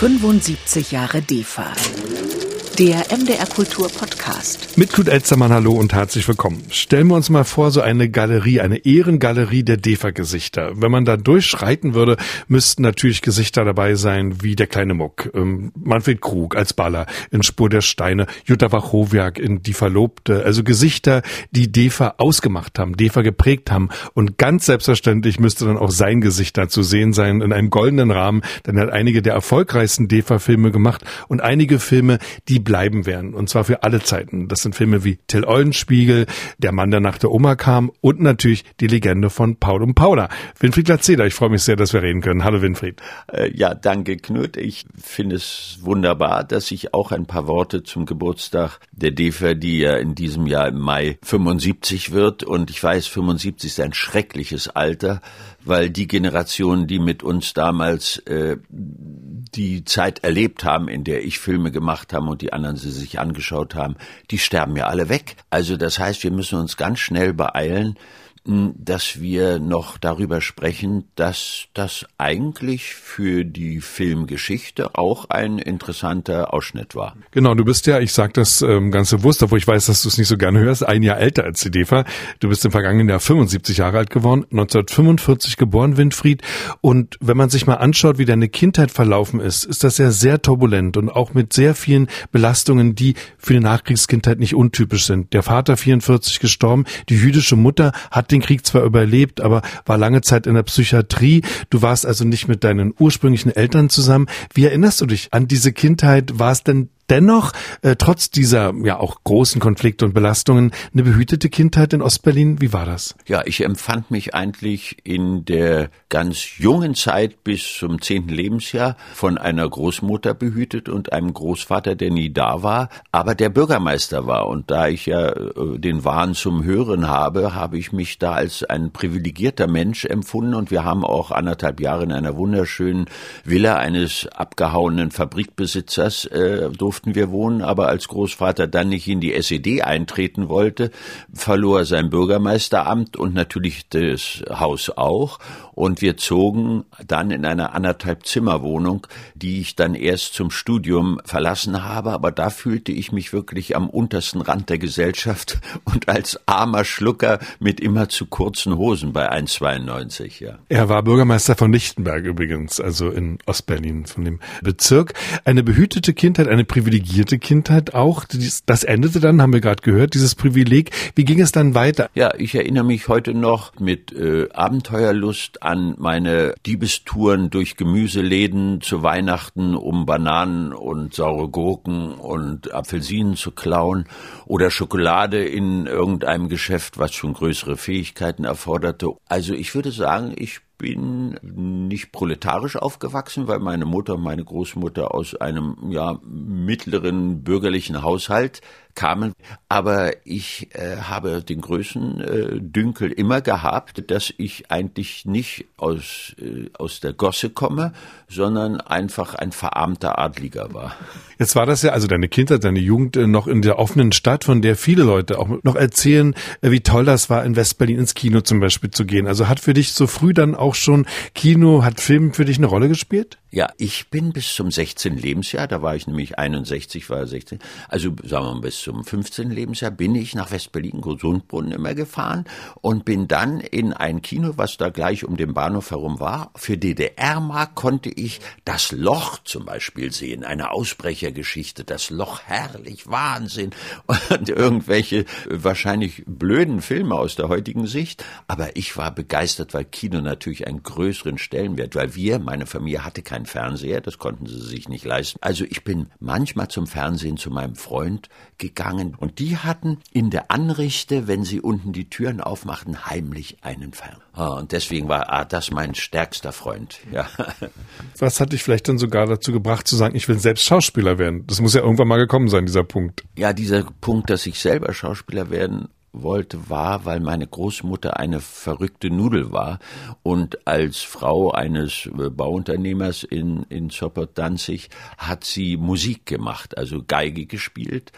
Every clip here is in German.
75 Jahre DEFA. Der MDR Kultur Podcast. Mit Knut Elzermann, hallo und herzlich willkommen. Stellen wir uns mal vor, so eine Galerie, eine Ehrengalerie der DEFA-Gesichter. Wenn man da durchschreiten würde, müssten natürlich Gesichter dabei sein, wie der kleine Muck, ähm, Manfred Krug als Baller in Spur der Steine, Jutta Wachowiak in Die Verlobte. Also Gesichter, die DEFA ausgemacht haben, DEFA geprägt haben. Und ganz selbstverständlich müsste dann auch sein Gesicht da zu sehen sein in einem goldenen Rahmen. Denn er hat einige der erfolgreichsten DEFA-Filme gemacht und einige Filme, die bleiben werden. Und zwar für alle Zeiten. Das sind Filme wie Till Eulenspiegel, Der Mann, der nach der Oma kam und natürlich die Legende von Paul und Paula. Winfried Latzeder, ich freue mich sehr, dass wir reden können. Hallo Winfried. Äh, ja, danke Knut. Ich finde es wunderbar, dass ich auch ein paar Worte zum Geburtstag der DEFA, die ja in diesem Jahr im Mai 75 wird. Und ich weiß, 75 ist ein schreckliches Alter, weil die Generation, die mit uns damals äh, die Zeit erlebt haben, in der ich Filme gemacht habe und die anderen sie sich angeschaut haben, die sterben ja alle weg. Also das heißt, wir müssen uns ganz schnell beeilen, dass wir noch darüber sprechen, dass das eigentlich für die Filmgeschichte auch ein interessanter Ausschnitt war. Genau, du bist ja, ich sag das ähm, ganz bewusst, obwohl ich weiß, dass du es nicht so gerne hörst, ein Jahr älter als die DEFA. Du bist im vergangenen Jahr 75 Jahre alt geworden, 1945 geboren, Winfried. Und wenn man sich mal anschaut, wie deine Kindheit verlaufen ist, ist das ja sehr turbulent und auch mit sehr vielen Belastungen, die für die Nachkriegskindheit nicht untypisch sind. Der Vater 44 gestorben, die jüdische Mutter hat den Krieg zwar überlebt, aber war lange Zeit in der Psychiatrie. Du warst also nicht mit deinen ursprünglichen Eltern zusammen. Wie erinnerst du dich an diese Kindheit? War es denn dennoch, äh, trotz dieser ja auch großen Konflikte und Belastungen, eine behütete Kindheit in Ostberlin? Wie war das? Ja, ich empfand mich eigentlich in der ganz jungen Zeit bis zum zehnten Lebensjahr von einer Großmutter behütet und einem Großvater, der nie da war, aber der Bürgermeister war. Und da ich ja äh, den Wahn zum Hören habe, habe ich mich da als ein privilegierter Mensch empfunden und wir haben auch anderthalb Jahre in einer wunderschönen Villa eines abgehauenen Fabrikbesitzers äh, durften durften wir wohnen, aber als Großvater dann nicht in die SED eintreten wollte, verlor sein Bürgermeisteramt und natürlich das Haus auch. Und wir zogen dann in eine anderthalb Zimmerwohnung, die ich dann erst zum Studium verlassen habe. Aber da fühlte ich mich wirklich am untersten Rand der Gesellschaft und als armer Schlucker mit immer zu kurzen Hosen bei 1,92, ja. Er war Bürgermeister von Lichtenberg übrigens, also in Ostberlin von dem Bezirk. Eine behütete Kindheit, eine privilegierte Kindheit auch. Das endete dann, haben wir gerade gehört, dieses Privileg. Wie ging es dann weiter? Ja, ich erinnere mich heute noch mit äh, Abenteuerlust an meine Diebestouren durch Gemüseläden zu Weihnachten, um Bananen und saure Gurken und Apfelsinen zu klauen oder Schokolade in irgendeinem Geschäft, was schon größere Fähigkeiten erforderte. Also ich würde sagen, ich bin nicht proletarisch aufgewachsen, weil meine Mutter und meine Großmutter aus einem ja mittleren bürgerlichen Haushalt kamen. Aber ich äh, habe den größten äh, Dünkel immer gehabt, dass ich eigentlich nicht aus, äh, aus der Gosse komme, sondern einfach ein verarmter Adliger war. Jetzt war das ja, also deine Kindheit, deine Jugend äh, noch in der offenen Stadt, von der viele Leute auch noch erzählen, äh, wie toll das war, in Westberlin ins Kino zum Beispiel zu gehen. Also hat für dich so früh dann auch schon Kino, hat Film für dich eine Rolle gespielt? Ja, ich bin bis zum 16. Lebensjahr, da war ich nämlich 61, war 16, also sagen wir mal bis zum 15. Lebensjahr bin ich nach Westberlin, Gesundbrunnen immer gefahren und bin dann in ein Kino, was da gleich um den Bahnhof herum war. Für DDR-Mark konnte ich das Loch zum Beispiel sehen, eine Ausbrechergeschichte, das Loch herrlich, Wahnsinn und irgendwelche wahrscheinlich blöden Filme aus der heutigen Sicht. Aber ich war begeistert, weil Kino natürlich einen größeren Stellenwert, weil wir, meine Familie hatte keinen Fernseher, das konnten sie sich nicht leisten. Also ich bin manchmal zum Fernsehen zu meinem Freund gegangen und die hatten in der Anrichte, wenn sie unten die Türen aufmachten, heimlich einen Fernseher. Und deswegen war ah, das mein stärkster Freund. Ja. Was hat dich vielleicht dann sogar dazu gebracht zu sagen, ich will selbst Schauspieler werden? Das muss ja irgendwann mal gekommen sein, dieser Punkt. Ja, dieser Punkt, dass ich selber Schauspieler werden wollte, war, weil meine Großmutter eine verrückte Nudel war und als Frau eines äh, Bauunternehmers in, in Zoppot-Danzig hat sie Musik gemacht, also Geige gespielt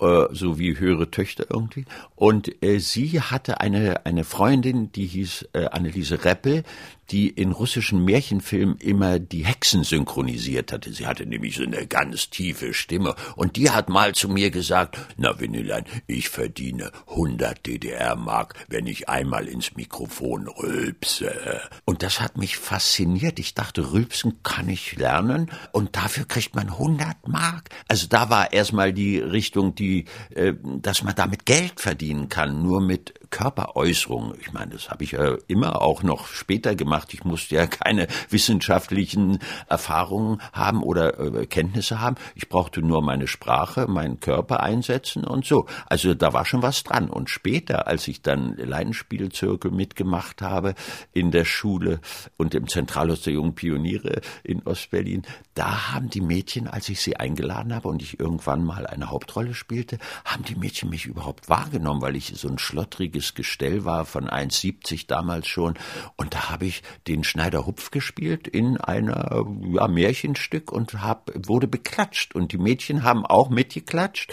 äh, so wie höhere Töchter irgendwie. Und äh, sie hatte eine, eine Freundin, die hieß äh, Anneliese Reppel, die in russischen Märchenfilmen immer die Hexen synchronisiert hatte. Sie hatte nämlich so eine ganz tiefe Stimme und die hat mal zu mir gesagt, na Winnelan, ich verdiene 100 DDR-Mark, wenn ich einmal ins Mikrofon rülpse. Und das hat mich fasziniert. Ich dachte, rülpsen kann ich lernen und dafür kriegt man 100 Mark. Also da war erstmal die Richtung, die, äh, dass man damit Geld verdienen kann, nur mit Körperäußerung. Ich meine, das habe ich ja immer auch noch später gemacht. Ich musste ja keine wissenschaftlichen Erfahrungen haben oder äh, Kenntnisse haben. Ich brauchte nur meine Sprache, meinen Körper einsetzen und so. Also da war schon was dran. Und später, als ich dann Leidenspielzirkel mitgemacht habe in der Schule und im Zentralhaus der jungen Pioniere in Ostberlin, da haben die Mädchen, als ich sie eingeladen habe und ich irgendwann mal eine Hauptrolle spielte, haben die Mädchen mich überhaupt wahrgenommen, weil ich so ein schlottriges riesiges Gestell war, von 1,70 damals schon. Und da habe ich den Schneider Hupf gespielt in einer ja, Märchenstück und hab, wurde beklatscht. Und die Mädchen haben auch mitgeklatscht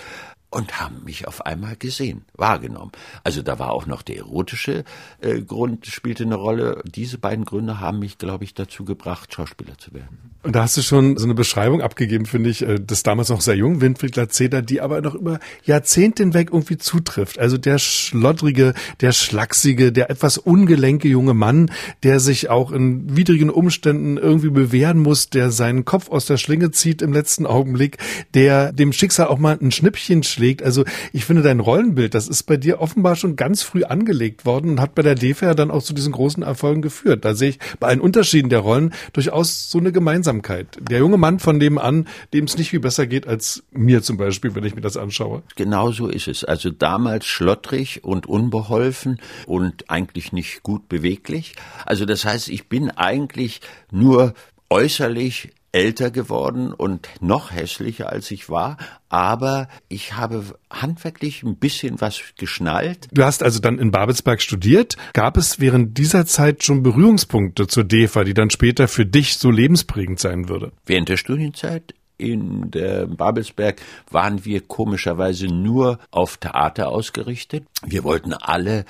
und haben mich auf einmal gesehen, wahrgenommen. Also da war auch noch der erotische äh, Grund, spielte eine Rolle. Diese beiden Gründe haben mich, glaube ich, dazu gebracht, Schauspieler zu werden. Und da hast du schon so eine Beschreibung abgegeben, finde ich, äh, das damals noch sehr jung, Winfried Glatzeder, die aber noch über Jahrzehnte hinweg irgendwie zutrifft. Also der schloddrige, der schlachsige, der etwas ungelenke junge Mann, der sich auch in widrigen Umständen irgendwie bewähren muss, der seinen Kopf aus der Schlinge zieht im letzten Augenblick, der dem Schicksal auch mal ein Schnippchen schlägt. Also ich finde dein Rollenbild, das ist bei dir offenbar schon ganz früh angelegt worden und hat bei der DFR dann auch zu diesen großen Erfolgen geführt. Da sehe ich bei allen Unterschieden der Rollen durchaus so eine Gemeinsamkeit. Der junge Mann von dem an, dem es nicht viel besser geht als mir zum Beispiel, wenn ich mir das anschaue. Genau so ist es. Also damals schlottrig und unbeholfen und eigentlich nicht gut beweglich. Also das heißt, ich bin eigentlich nur äußerlich älter geworden und noch hässlicher als ich war, aber ich habe handwerklich ein bisschen was geschnallt. Du hast also dann in Babelsberg studiert. Gab es während dieser Zeit schon Berührungspunkte zur DEFA, die dann später für dich so lebensprägend sein würde? Während der Studienzeit in der Babelsberg waren wir komischerweise nur auf Theater ausgerichtet. Wir wollten alle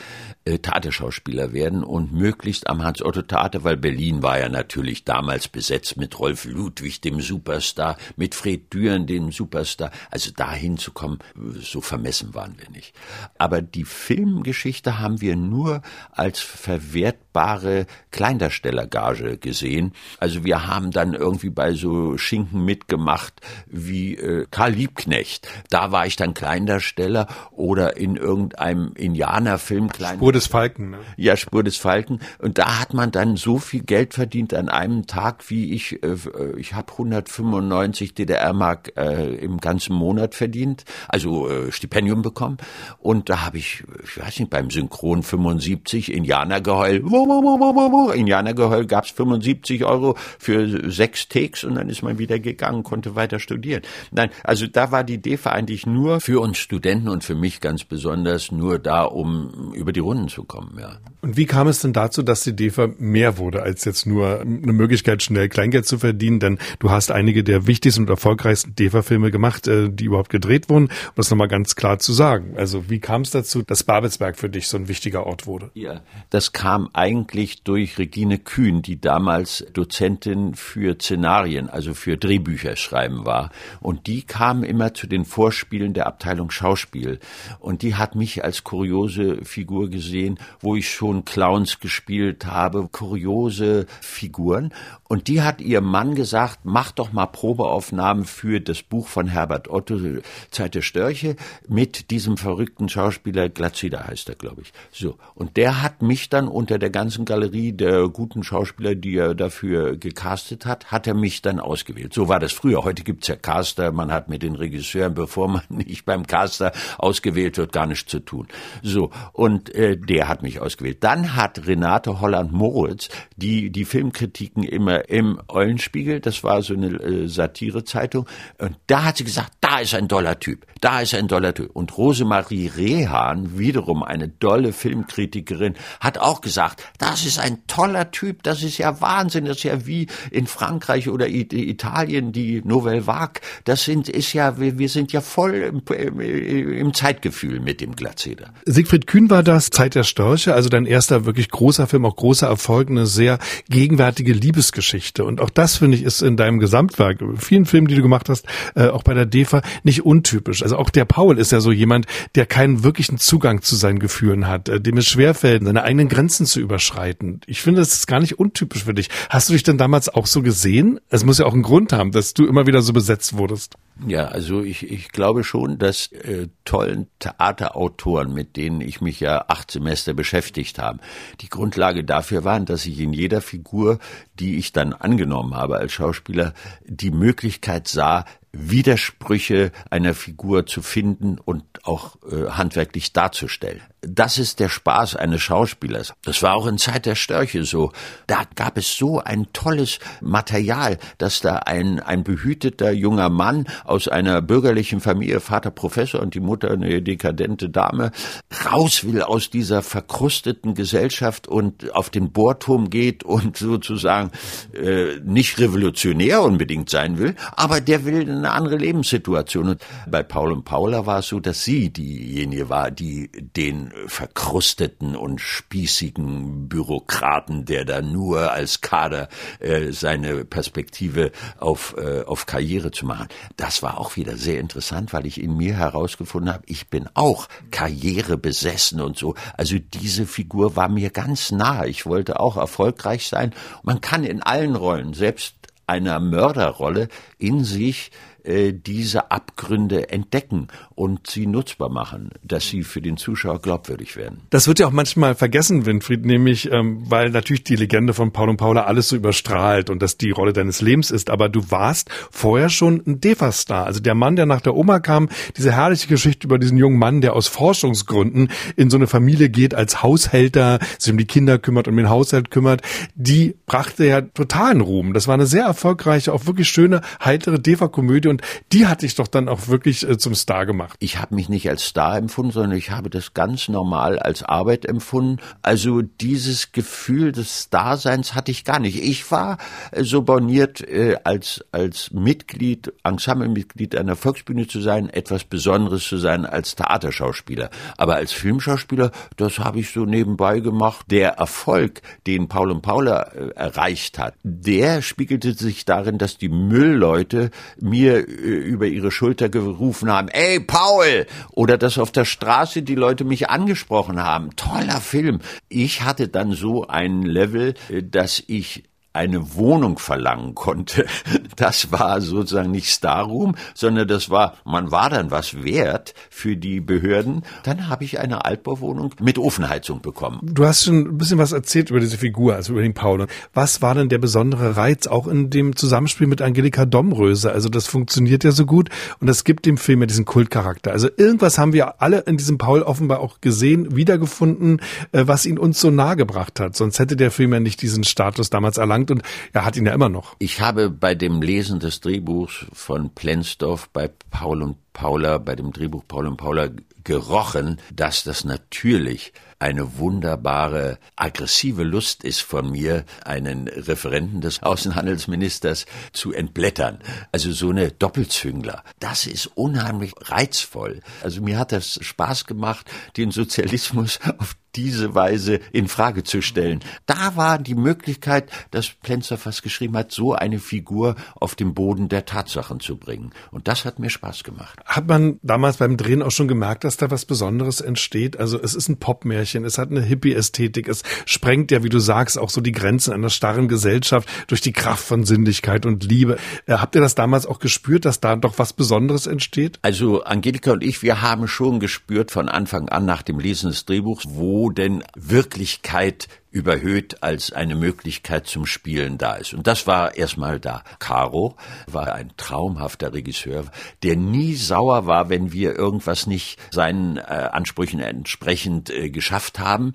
äh, Theaterschauspieler werden und möglichst am Hans-Otto-Theater, weil Berlin war ja natürlich damals besetzt mit Rolf Ludwig, dem Superstar, mit Fred Düren, dem Superstar. Also da hinzukommen, so vermessen waren wir nicht. Aber die Filmgeschichte haben wir nur als verwertbare Kleindarstellergage gesehen. Also wir haben dann irgendwie bei so Schinken mitgemacht wie äh, Karl Liebknecht. Da war ich dann Kleindarsteller oder in irgendeinem Indianerfilm klein. Spur des Falken. Ne? Ja, Spur des Falken. Und da hat man dann so viel Geld verdient an einem Tag, wie ich, äh, ich habe 195 DDR-Mark äh, im ganzen Monat verdient, also äh, Stipendium bekommen. Und da habe ich, ich weiß nicht, beim Synchron 75 Indianergeheul, Indianergeheul gab's 75 Euro für sechs Takes und dann ist man wieder gegangen, konnte weiter studieren. Nein, also da war die DEFA eigentlich nur für uns Studenten und für mich ganz besonders nur da, um über die Runden zu kommen, ja. Und wie kam es denn dazu, dass die DEFA mehr wurde, als jetzt nur eine Möglichkeit, schnell Kleingeld zu verdienen? Denn du hast einige der wichtigsten und erfolgreichsten DEFA-Filme gemacht, äh, die überhaupt gedreht wurden, um das nochmal ganz klar zu sagen. Also wie kam es dazu, dass Babelsberg für dich so ein wichtiger Ort wurde? Ja, das kam eigentlich durch Regine Kühn, die damals Dozentin für Szenarien, also für Drehbücher schreiben war. Und die kam immer zu den Vorspielen der Abteilung Schauspiel. Und die hat mich als kuriose Figur gesehen, wo ich schon Clowns gespielt habe, kuriose Figuren. Und die hat ihrem Mann gesagt, mach doch mal Probeaufnahmen für das Buch von Herbert Otto, Zeit der Störche, mit diesem verrückten Schauspieler, Glatzida heißt er, glaube ich. So. Und der hat mich dann unter der ganzen Galerie der guten Schauspieler, die er dafür gecastet hat, hat er mich dann ausgewählt. So war das früher. Heute gibt's ja Caster, man hat mit den Regisseuren, bevor man nicht beim Caster ausgewählt wird, gar nichts zu tun. So. Und äh, der hat mich ausgewählt. Dann hat Renate Holland-Moritz, die die Filmkritiken immer im Eulenspiegel, das war so eine äh, Satirezeitung, und da hat sie gesagt, da ist ein doller Typ, da ist ein doller Typ. Und Rosemarie Rehan, wiederum eine dolle Filmkritikerin, hat auch gesagt, das ist ein toller Typ, das ist ja Wahnsinn, das ist ja wie in Frankreich oder Italien die Nouvelle Vague, das sind, ist ja, wir, wir sind ja voll im, im, im Zeitgefühl mit dem Glatzeder. Siegfried Kühn war das, Zeit der Störche, also dein erster wirklich großer Film, auch großer Erfolg, eine sehr gegenwärtige Liebesgeschichte. Und auch das, finde ich, ist in deinem Gesamtwerk, vielen Filmen, die du gemacht hast, äh, auch bei der DEFA, nicht untypisch. Also auch der Paul ist ja so jemand, der keinen wirklichen Zugang zu seinen Gefühlen hat, äh, dem es schwerfällt, seine eigenen Grenzen zu überschreiten. Ich finde, das ist gar nicht untypisch für dich. Hast du dich denn damals auch so gesehen? Es muss ja auch einen Grund haben, dass du immer wieder so besetzt wurdest. Ja, also ich, ich glaube schon, dass äh, tollen Theaterautoren, mit denen ich mich ja acht Semester beschäftigt habe, die Grundlage dafür waren, dass ich in jeder Figur, die ich dann angenommen habe als Schauspieler, die Möglichkeit sah, Widersprüche einer Figur zu finden und auch äh, handwerklich darzustellen. Das ist der Spaß eines Schauspielers. Das war auch in Zeit der Störche so. Da gab es so ein tolles Material, dass da ein, ein behüteter junger Mann aus einer bürgerlichen Familie, Vater Professor und die Mutter eine dekadente Dame, raus will aus dieser verkrusteten Gesellschaft und auf den Bohrturm geht und sozusagen äh, nicht revolutionär unbedingt sein will, aber der will eine andere Lebenssituation. Und bei Paul und Paula war es so, dass sie diejenige war, die den verkrusteten und spießigen Bürokraten, der da nur als Kader äh, seine Perspektive auf, äh, auf Karriere zu machen. Das war auch wieder sehr interessant, weil ich in mir herausgefunden habe, ich bin auch Karriere besessen und so. Also diese Figur war mir ganz nah. Ich wollte auch erfolgreich sein. Man kann in allen Rollen, selbst einer Mörderrolle, in sich äh, diese Abgründe entdecken und sie nutzbar machen, dass sie für den Zuschauer glaubwürdig werden. Das wird ja auch manchmal vergessen, Winfried, nämlich, ähm, weil natürlich die Legende von Paul und Paula alles so überstrahlt und das die Rolle deines Lebens ist, aber du warst vorher schon ein Defa-Star, also der Mann, der nach der Oma kam, diese herrliche Geschichte über diesen jungen Mann, der aus Forschungsgründen in so eine Familie geht, als Haushälter, sich um die Kinder kümmert und um den Haushalt kümmert, die brachte ja totalen Ruhm. Das war eine sehr erfolgreiche, auch wirklich schöne, heitere Defa-Komödie die hat dich doch dann auch wirklich äh, zum Star gemacht. Ich habe mich nicht als Star empfunden, sondern ich habe das ganz normal als Arbeit empfunden. Also dieses Gefühl des Starseins hatte ich gar nicht. Ich war äh, so borniert, äh, als, als Mitglied, Ensemblemitglied einer Volksbühne zu sein, etwas Besonderes zu sein als Theaterschauspieler. Aber als Filmschauspieler, das habe ich so nebenbei gemacht. Der Erfolg, den Paul und Paula äh, erreicht hat, der spiegelte sich darin, dass die Müllleute mir über ihre Schulter gerufen haben, ey Paul! Oder dass auf der Straße die Leute mich angesprochen haben. Toller Film. Ich hatte dann so ein Level, dass ich eine Wohnung verlangen konnte. Das war sozusagen nicht Starroom, sondern das war, man war dann was wert für die Behörden. Dann habe ich eine Altbauwohnung mit Ofenheizung bekommen. Du hast schon ein bisschen was erzählt über diese Figur, also über den Paul. Was war denn der besondere Reiz auch in dem Zusammenspiel mit Angelika Domröse? Also das funktioniert ja so gut und das gibt dem Film ja diesen Kultcharakter. Also irgendwas haben wir alle in diesem Paul offenbar auch gesehen, wiedergefunden, äh, was ihn uns so nahe gebracht hat. Sonst hätte der Film ja nicht diesen Status damals erlangt und er hat ihn ja immer noch. Ich habe bei dem Lesen des Drehbuchs von Plensdorf bei Paul und Paula, bei dem Drehbuch Paul und Paula gerochen, dass das natürlich eine wunderbare, aggressive Lust ist von mir, einen Referenten des Außenhandelsministers zu entblättern. Also so eine Doppelzüngler. Das ist unheimlich reizvoll. Also mir hat das Spaß gemacht, den Sozialismus auf diese Weise in Frage zu stellen. Da war die Möglichkeit, dass Plenzer fast geschrieben hat, so eine Figur auf den Boden der Tatsachen zu bringen. Und das hat mir Spaß gemacht. Hat man damals beim Drehen auch schon gemerkt, dass da was Besonderes entsteht? Also es ist ein Popmärchen, es hat eine Hippie-Ästhetik, es sprengt ja, wie du sagst, auch so die Grenzen einer starren Gesellschaft durch die Kraft von Sinnlichkeit und Liebe. Äh, habt ihr das damals auch gespürt, dass da doch was Besonderes entsteht? Also Angelika und ich, wir haben schon gespürt von Anfang an nach dem Lesen des Drehbuchs, wo denn Wirklichkeit überhöht als eine Möglichkeit zum Spielen da ist. Und das war erstmal da. Caro war ein traumhafter Regisseur, der nie sauer war, wenn wir irgendwas nicht seinen äh, Ansprüchen entsprechend äh, geschafft haben,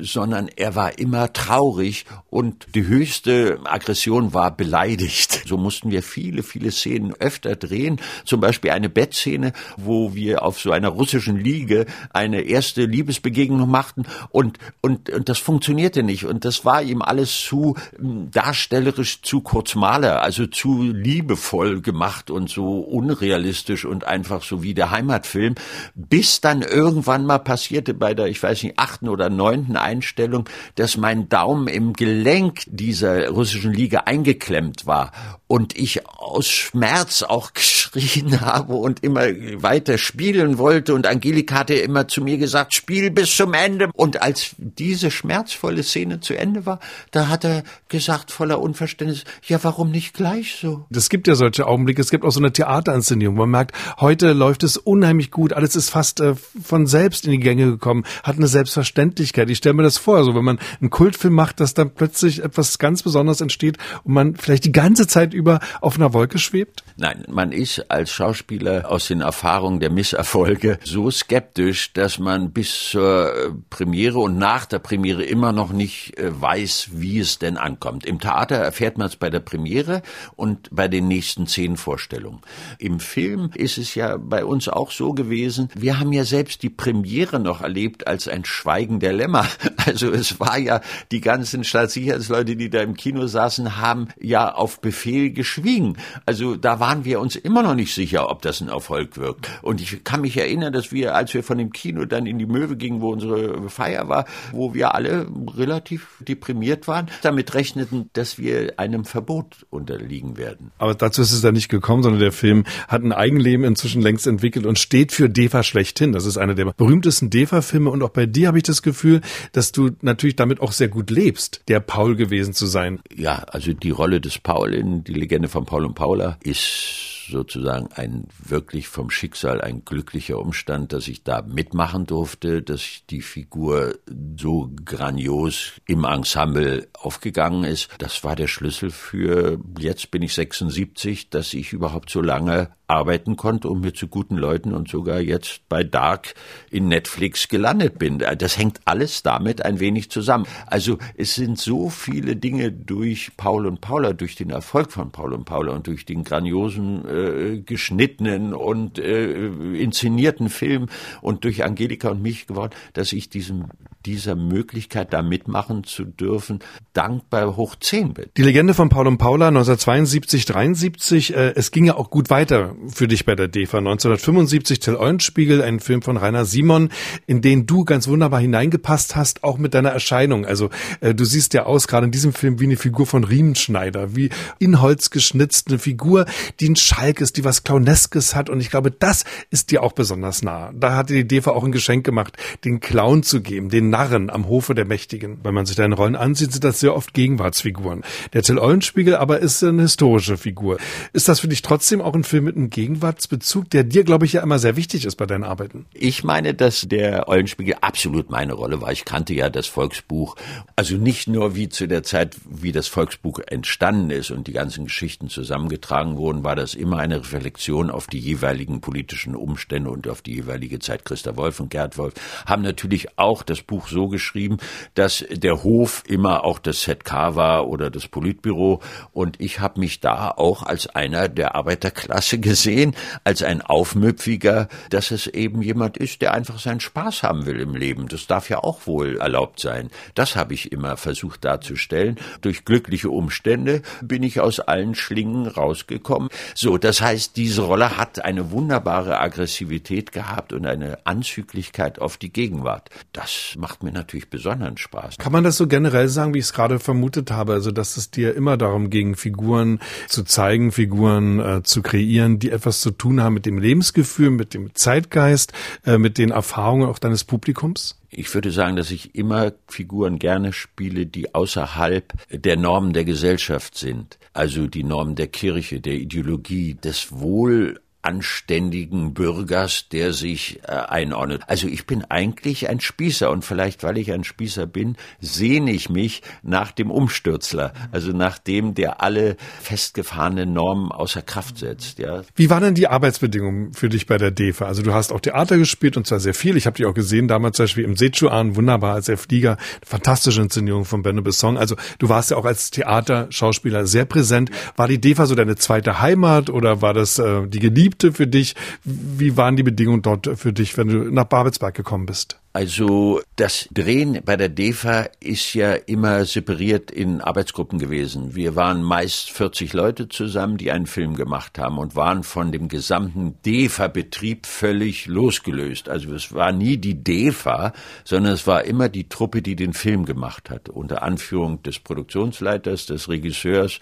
sondern er war immer traurig und die höchste Aggression war beleidigt. So mussten wir viele, viele Szenen öfter drehen. Zum Beispiel eine Bettszene, wo wir auf so einer russischen Liege eine erste Liebesbegegnung machten und, und, und das funktionierte funktionierte nicht. Und das war ihm alles zu hm, darstellerisch, zu kurzmaler, also zu liebevoll gemacht und so unrealistisch und einfach so wie der Heimatfilm. Bis dann irgendwann mal passierte bei der, ich weiß nicht, achten oder neunten Einstellung, dass mein Daumen im Gelenk dieser russischen Liga eingeklemmt war und ich aus Schmerz auch geschrien habe und immer weiter spielen wollte und Angelika hatte immer zu mir gesagt, spiel bis zum Ende. Und als diese schmerzvolle Szene zu Ende war, da hat er gesagt voller Unverständnis, ja, warum nicht gleich so? Es gibt ja solche Augenblicke, es gibt auch so eine Theaterinszenierung, man merkt, heute läuft es unheimlich gut, alles ist fast äh, von selbst in die Gänge gekommen, hat eine Selbstverständlichkeit. Ich stelle mir das vor, so wenn man einen Kultfilm macht, dass dann plötzlich etwas ganz Besonderes entsteht und man vielleicht die ganze Zeit über auf einer Wolke schwebt? Nein, man ist als Schauspieler aus den Erfahrungen der Misserfolge so skeptisch, dass man bis zur Premiere und nach der Premiere immer noch nicht äh, weiß, wie es denn ankommt. Im Theater erfährt man es bei der Premiere und bei den nächsten zehn Vorstellungen. Im Film ist es ja bei uns auch so gewesen, wir haben ja selbst die Premiere noch erlebt als ein Schweigen der Lämmer. Also es war ja die ganzen Staatssicherheitsleute, die da im Kino saßen, haben ja auf Befehl geschwiegen. Also da waren wir uns immer noch nicht sicher, ob das ein Erfolg wirkt. Und ich kann mich erinnern, dass wir, als wir von dem Kino dann in die Möwe gingen, wo unsere Feier war, wo wir alle relativ deprimiert waren, damit rechneten, dass wir einem Verbot unterliegen werden. Aber dazu ist es ja nicht gekommen, sondern der Film hat ein Eigenleben inzwischen längst entwickelt und steht für DEFA schlechthin. Das ist einer der berühmtesten DEFA-Filme und auch bei dir habe ich das Gefühl, dass du natürlich damit auch sehr gut lebst, der Paul gewesen zu sein. Ja, also die Rolle des Paul in Die Legende von Paul und Paula ist sozusagen ein wirklich vom Schicksal ein glücklicher Umstand, dass ich da mitmachen durfte, dass die Figur so grandios im Ensemble aufgegangen ist. Das war der Schlüssel für, jetzt bin ich 76, dass ich überhaupt so lange arbeiten konnte und mir zu guten Leuten und sogar jetzt bei Dark in Netflix gelandet bin. Das hängt alles damit ein wenig zusammen. Also es sind so viele Dinge durch Paul und Paula, durch den Erfolg von Paul und Paula und durch den grandiosen äh, geschnittenen und äh, inszenierten Film und durch Angelika und mich geworden, dass ich diesem dieser Möglichkeit, da mitmachen zu dürfen, dankbar hoch zehn bin. Die Legende von Paul und Paula 1972, 73, äh, es ging ja auch gut weiter für dich bei der DEFA. 1975 Till Eulenspiegel, ein Film von Rainer Simon, in den du ganz wunderbar hineingepasst hast, auch mit deiner Erscheinung. Also äh, du siehst ja aus, gerade in diesem Film, wie eine Figur von Riemenschneider, wie in Holz geschnitzt, eine Figur, die ein Ist, die was Clowneskes hat. Und ich glaube, das ist dir auch besonders nah. Da hatte die DEFA auch ein Geschenk gemacht, den Clown zu geben, den Narren am Hofe der Mächtigen. Wenn man sich deine Rollen ansieht, sind das sehr oft Gegenwartsfiguren. Der Till Eulenspiegel aber ist eine historische Figur. Ist das für dich trotzdem auch ein Film mit einem Gegenwartsbezug, der dir, glaube ich, ja immer sehr wichtig ist bei deinen Arbeiten. Ich meine, dass der Eulenspiegel absolut meine Rolle war. Ich kannte ja das Volksbuch, also nicht nur wie zu der Zeit, wie das Volksbuch entstanden ist und die ganzen Geschichten zusammengetragen wurden, war das immer eine Reflexion auf die jeweiligen politischen Umstände und auf die jeweilige Zeit. Christa Wolf und Gerd Wolf haben natürlich auch das Buch so geschrieben, dass der Hof immer auch das ZK war oder das Politbüro und ich habe mich da auch als einer der Arbeiterklasse gesehen als ein Aufmüpfiger, dass es eben jemand ist, der einfach seinen Spaß haben will im Leben. Das darf ja auch wohl erlaubt sein. Das habe ich immer versucht darzustellen. Durch glückliche Umstände bin ich aus allen Schlingen rausgekommen. So, das heißt, diese Rolle hat eine wunderbare Aggressivität gehabt und eine Anzüglichkeit auf die Gegenwart. Das macht mir natürlich besonderen Spaß. Kann man das so generell sagen, wie ich es gerade vermutet habe? Also, dass es dir immer darum ging, Figuren zu zeigen, Figuren äh, zu kreieren, die etwas zu tun haben mit dem Lebensgefühl, mit dem Zeitgeist, äh, mit den Erfahrungen auch deines Publikums? Ich würde sagen, dass ich immer Figuren gerne spiele, die außerhalb der Normen der Gesellschaft sind. Also die Normen der Kirche, der Ideologie, des Wohl anständigen Bürgers, der sich äh, einordnet. Also ich bin eigentlich ein Spießer und vielleicht, weil ich ein Spießer bin, sehne ich mich nach dem Umstürzler, also nach dem, der alle festgefahrenen Normen außer Kraft setzt. Ja. Wie waren denn die Arbeitsbedingungen für dich bei der DEFA? Also du hast auch Theater gespielt und zwar sehr viel. Ich habe dich auch gesehen, damals zum Beispiel im Sechuan, wunderbar als der Flieger, fantastische Inszenierung von Benno Besson. Also du warst ja auch als Theaterschauspieler sehr präsent. War die DEFA so deine zweite Heimat oder war das äh, die Geliebte? Geliebte für dich. Wie waren die Bedingungen dort für dich, wenn du nach Babelsberg gekommen bist? Also das Drehen bei der DEFA ist ja immer separiert in Arbeitsgruppen gewesen. Wir waren meist 40 Leute zusammen, die einen Film gemacht haben und waren von dem gesamten DEFA-Betrieb völlig losgelöst. Also es war nie die DEFA, sondern es war immer die Truppe, die den Film gemacht hat, unter Anführung des Produktionsleiters, des Regisseurs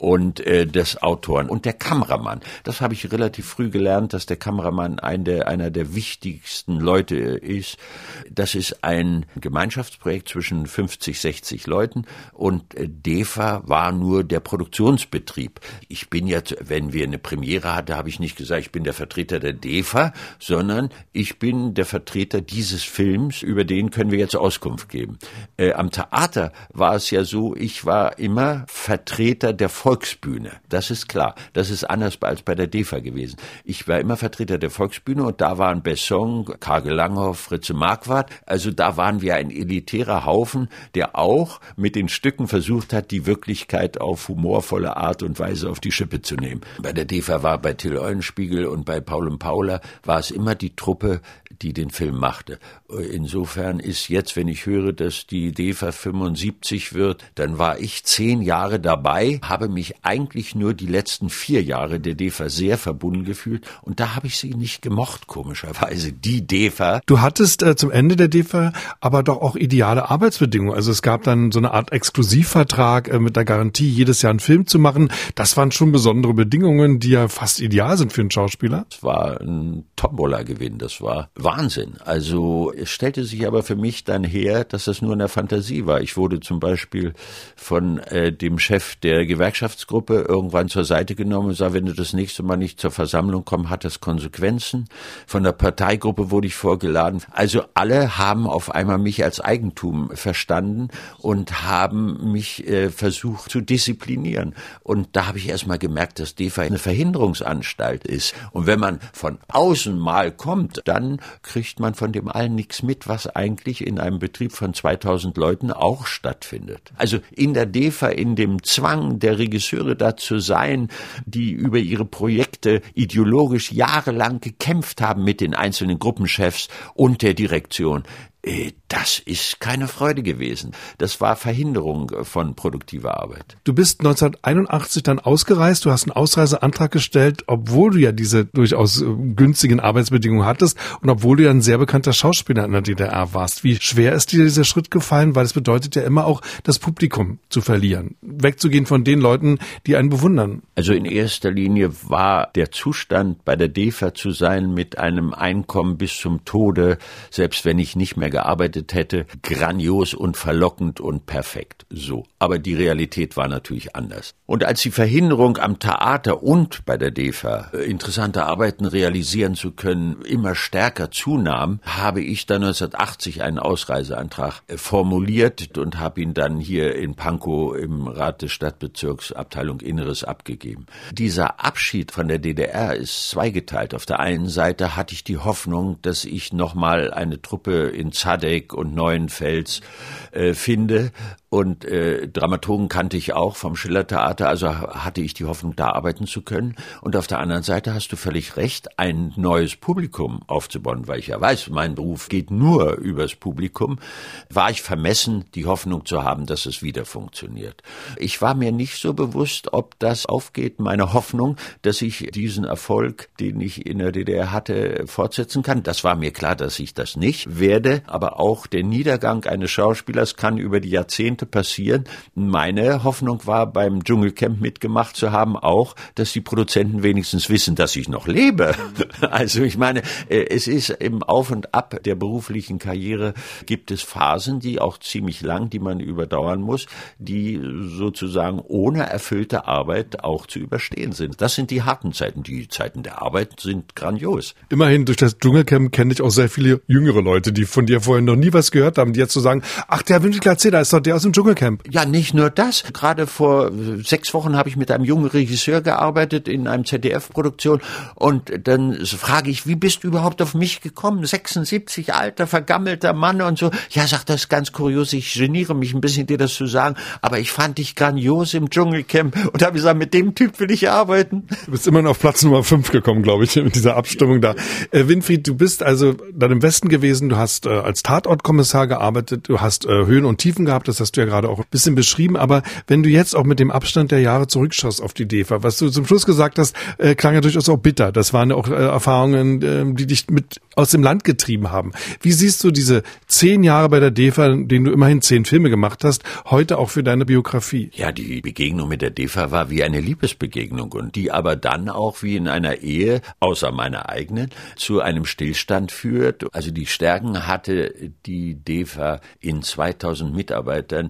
und äh, des Autoren und der Kameramann. Das habe ich relativ früh gelernt, dass der Kameramann ein der, einer der wichtigsten Leute ist. Das ist ein Gemeinschaftsprojekt zwischen 50, 60 Leuten und äh, DEFA war nur der Produktionsbetrieb. Ich bin jetzt, wenn wir eine Premiere hatten, habe ich nicht gesagt, ich bin der Vertreter der DEFA, sondern ich bin der Vertreter dieses Films, über den können wir jetzt Auskunft geben. Äh, am Theater war es ja so, ich war immer Vertreter der Volksbühne. Das ist klar. Das ist anders als bei der DEFA gewesen. Ich war immer Vertreter der Volksbühne und da waren Besson, Karge Langhoff, Fritze Marquardt. Also da waren wir ein elitärer Haufen, der auch mit den Stücken versucht hat, die Wirklichkeit auf humorvolle Art und Weise auf die Schippe zu nehmen. Bei der DEFA war bei Till Eulenspiegel und bei Paul und Paula war es immer die Truppe, die den Film machte. Insofern ist jetzt, wenn ich höre, dass die DEFA 75 wird, dann war ich zehn Jahre dabei, habe mich mich eigentlich nur die letzten vier Jahre der DEFA sehr verbunden gefühlt und da habe ich sie nicht gemocht, komischerweise, die DEFA. Du hattest äh, zum Ende der DEFA aber doch auch ideale Arbeitsbedingungen. Also es gab dann so eine Art Exklusivvertrag äh, mit der Garantie, jedes Jahr einen Film zu machen. Das waren schon besondere Bedingungen, die ja fast ideal sind für einen Schauspieler. Es war ein Tombola-Gewinn, das war Wahnsinn. Also es stellte sich aber für mich dann her, dass das nur in der Fantasie war. Ich wurde zum Beispiel von äh, dem Chef der Gewerkschaft Gewerkschaftsgruppe irgendwann zur Seite genommen und sah, wenn du das nächste Mal nicht zur Versammlung kommst, hat das Konsequenzen. Von der Parteigruppe wurde ich vorgeladen. Also alle haben auf einmal mich als Eigentum verstanden und haben mich äh, versucht zu disziplinieren. Und da habe ich erst mal gemerkt, dass DEFA eine Verhinderungsanstalt ist. Und wenn man von außen mal kommt, dann kriegt man von dem allen nichts mit, was eigentlich in einem Betrieb von 2000 Leuten auch stattfindet. Also in der DEFA, in dem Zwang der Regierung, Regisseure dazu sein, die über ihre Projekte ideologisch jahrelang gekämpft haben mit den einzelnen Gruppenchefs und der Direktion. Äh, das ist keine Freude gewesen. Das war Verhinderung von produktiver Arbeit. Du bist 1981 dann ausgereist, du hast einen Ausreiseantrag gestellt, obwohl du ja diese durchaus äh, günstigen Arbeitsbedingungen hattest und obwohl du ja ein sehr bekannter Schauspieler in der DDR warst. Wie schwer ist dir dieser Schritt gefallen? Weil es bedeutet ja immer auch, das Publikum zu verlieren, wegzugehen von den Leuten, die einen bewundern. Also in erster Linie war der Zustand, bei der DEFA zu sein mit einem Einkommen bis zum Tode, selbst wenn ich nicht mehr gearbeitet hätte, grandios und verlockend und perfekt. So. Aber die Realität war natürlich anders. Und als die Verhinderung am Theater und bei der DEFA äh, interessante Arbeiten realisieren zu können immer stärker zunahm, habe ich dann 1980 einen Ausreiseantrag äh, formuliert und habe ihn dann hier in Pankow im Rat des Stadtbezirks Abteilung Inneres abgegeben. Dieser Abschied von der DDR ist zweigeteilt. Auf der einen Seite hatte ich die Hoffnung, dass ich nochmal eine Truppe in Zadek und Neuenfels äh, finde und äh, Dramaturgen kannte ich auch vom Schillertheater, also hatte ich die Hoffnung, da arbeiten zu können. Und auf der anderen Seite hast du völlig recht, ein neues Publikum aufzubauen, weil ich ja weiß, mein Beruf geht nur übers Publikum, war ich vermessen, die Hoffnung zu haben, dass es wieder funktioniert. Ich war mir nicht so bewusst, ob das aufgeht, meine Hoffnung, dass ich diesen Erfolg, den ich in der DDR hatte, fortsetzen kann. Das war mir klar, dass ich das nicht werde, aber auch der Niedergang eines Schauspielers kann über die Jahrzehnte konnte passieren. Meine Hoffnung war, beim Dschungelcamp mitgemacht zu haben, auch, dass die Produzenten wenigstens wissen, dass ich noch lebe. Also ich meine, äh, es ist im Auf und Ab der beruflichen Karriere gibt es Phasen, die auch ziemlich lang, die man überdauern muss, die sozusagen ohne erfüllte Arbeit auch zu überstehen sind. Das sind die harten Zeiten. Die Zeiten der Arbeit sind grandios. Immerhin durch das Dschungelcamp kenne ich auch sehr viele jüngere Leute, die von dir vorhin noch nie was gehört haben, die jetzt so sagen, ach, der Winkelklar da ist doch der aus dem Dschungelcamp. Ja, nicht nur das. Gerade vor sechs Wochen habe ich mit einem jungen Regisseur gearbeitet in einem ZDF-Produktion und dann frage ich, wie bist du überhaupt auf mich gekommen? 76, alter, vergammelter Mann und so. Ja, sagt das ganz kurios, ich geniere mich ein bisschen, dir das zu sagen, aber ich fand dich grandios im Dschungelcamp und habe gesagt, mit dem Typ will ich arbeiten. Du bist immer noch auf Platz Nummer fünf gekommen, glaube ich, mit dieser Abstimmung da. Äh, Winfried, du bist also dann im Westen gewesen, du hast äh, als Tatortkommissar gearbeitet, du hast äh, Höhen und Tiefen gehabt, das hast du ja gerade auch ein bisschen beschrieben, aber wenn du jetzt auch mit dem Abstand der Jahre zurückschaust auf die DEFA, was du zum Schluss gesagt hast, äh, klang ja durchaus auch bitter. Das waren ja auch äh, Erfahrungen, äh, die dich mit aus dem Land getrieben haben. Wie siehst du diese zehn Jahre bei der DEFA, denen du immerhin zehn Filme gemacht hast, heute auch für deine Biografie? Ja, die Begegnung mit der DEFA war wie eine Liebesbegegnung und die aber dann auch wie in einer Ehe, außer meiner eigenen, zu einem Stillstand führt. Also die Stärken hatte die DEFA in 2000 Mitarbeitern,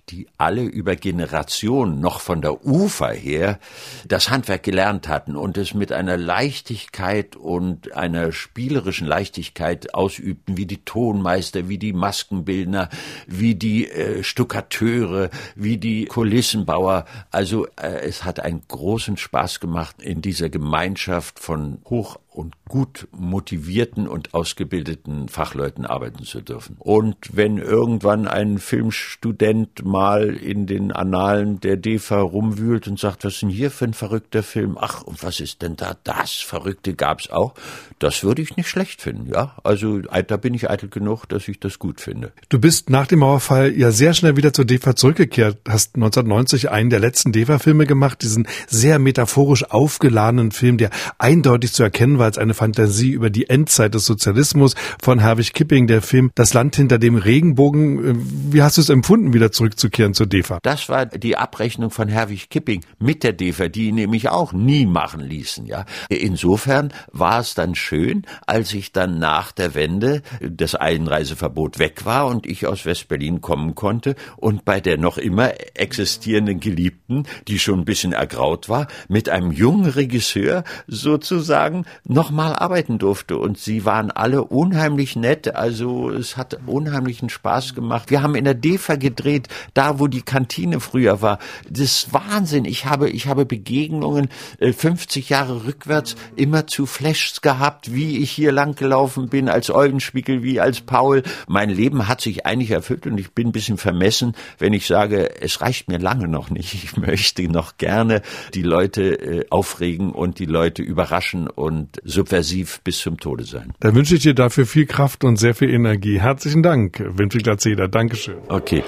die alle über Generationen noch von der Ufer her das Handwerk gelernt hatten und es mit einer Leichtigkeit und einer spielerischen Leichtigkeit ausübten, wie die Tonmeister, wie die Maskenbildner, wie die äh, Stuckateure, wie die Kulissenbauer. Also äh, es hat einen großen Spaß gemacht, in dieser Gemeinschaft von hoch und gut motivierten und ausgebildeten Fachleuten arbeiten zu dürfen. Und wenn irgendwann ein Filmstudent mal in den Annalen der DEFA rumwühlt und sagt, was ist denn hier für ein verrückter Film? Ach, und was ist denn da das Verrückte gab's auch? Das würde ich nicht schlecht finden, ja. Also da bin ich eitel genug, dass ich das gut finde. Du bist nach dem Mauerfall ja sehr schnell wieder zur DEFA zurückgekehrt, hast 1990 einen der letzten DEFA-Filme gemacht, diesen sehr metaphorisch aufgeladenen Film, der eindeutig zu erkennen war als eine Fantasie über die Endzeit des Sozialismus von Herwig Kipping, der Film Das Land hinter dem Regenbogen. Wie hast du es empfunden, wieder zurückzukehren zur DEFA? Das war die Abrechnung von Herwig Kipping mit der DEFA, die ihn nämlich auch nie machen ließen, ja. Insofern war es dann schön, als ich dann nach der Wende das Einreiseverbot weg war und ich aus Westberlin kommen konnte und bei der noch immer existierenden Geliebten, die schon ein bisschen ergraut war, mit einem jungen Regisseur sozusagen nochmal arbeiten durfte. Und sie waren alle unheimlich nett. Also es hat unheimlichen Spaß gemacht. Wir haben in der DEFA gedreht, da wo die Kantine früher war. Das ist Wahnsinn. Ich habe, ich habe Begegnungen äh, 50 Jahre rückwärts immer zu Flashs gehabt, wie ich hier langgelaufen bin, als Eulenspiegel, wie als Paul. Mein Leben hat sich eigentlich erfüllt und ich bin ein bisschen vermessen, wenn ich sage, es reicht mir lange noch nicht. Ich möchte noch gerne die Leute äh, aufregen und die Leute überraschen und subversiv bis zum Tode sein. Dann wünsche ich dir dafür viel Kraft und sehr viel Energie. Herzlichen Dank, Winfried Lazeda. Dankeschön. Okay.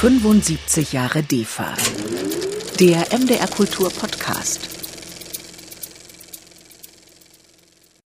75 Jahre DEFA. Der MDR Kultur Podcast.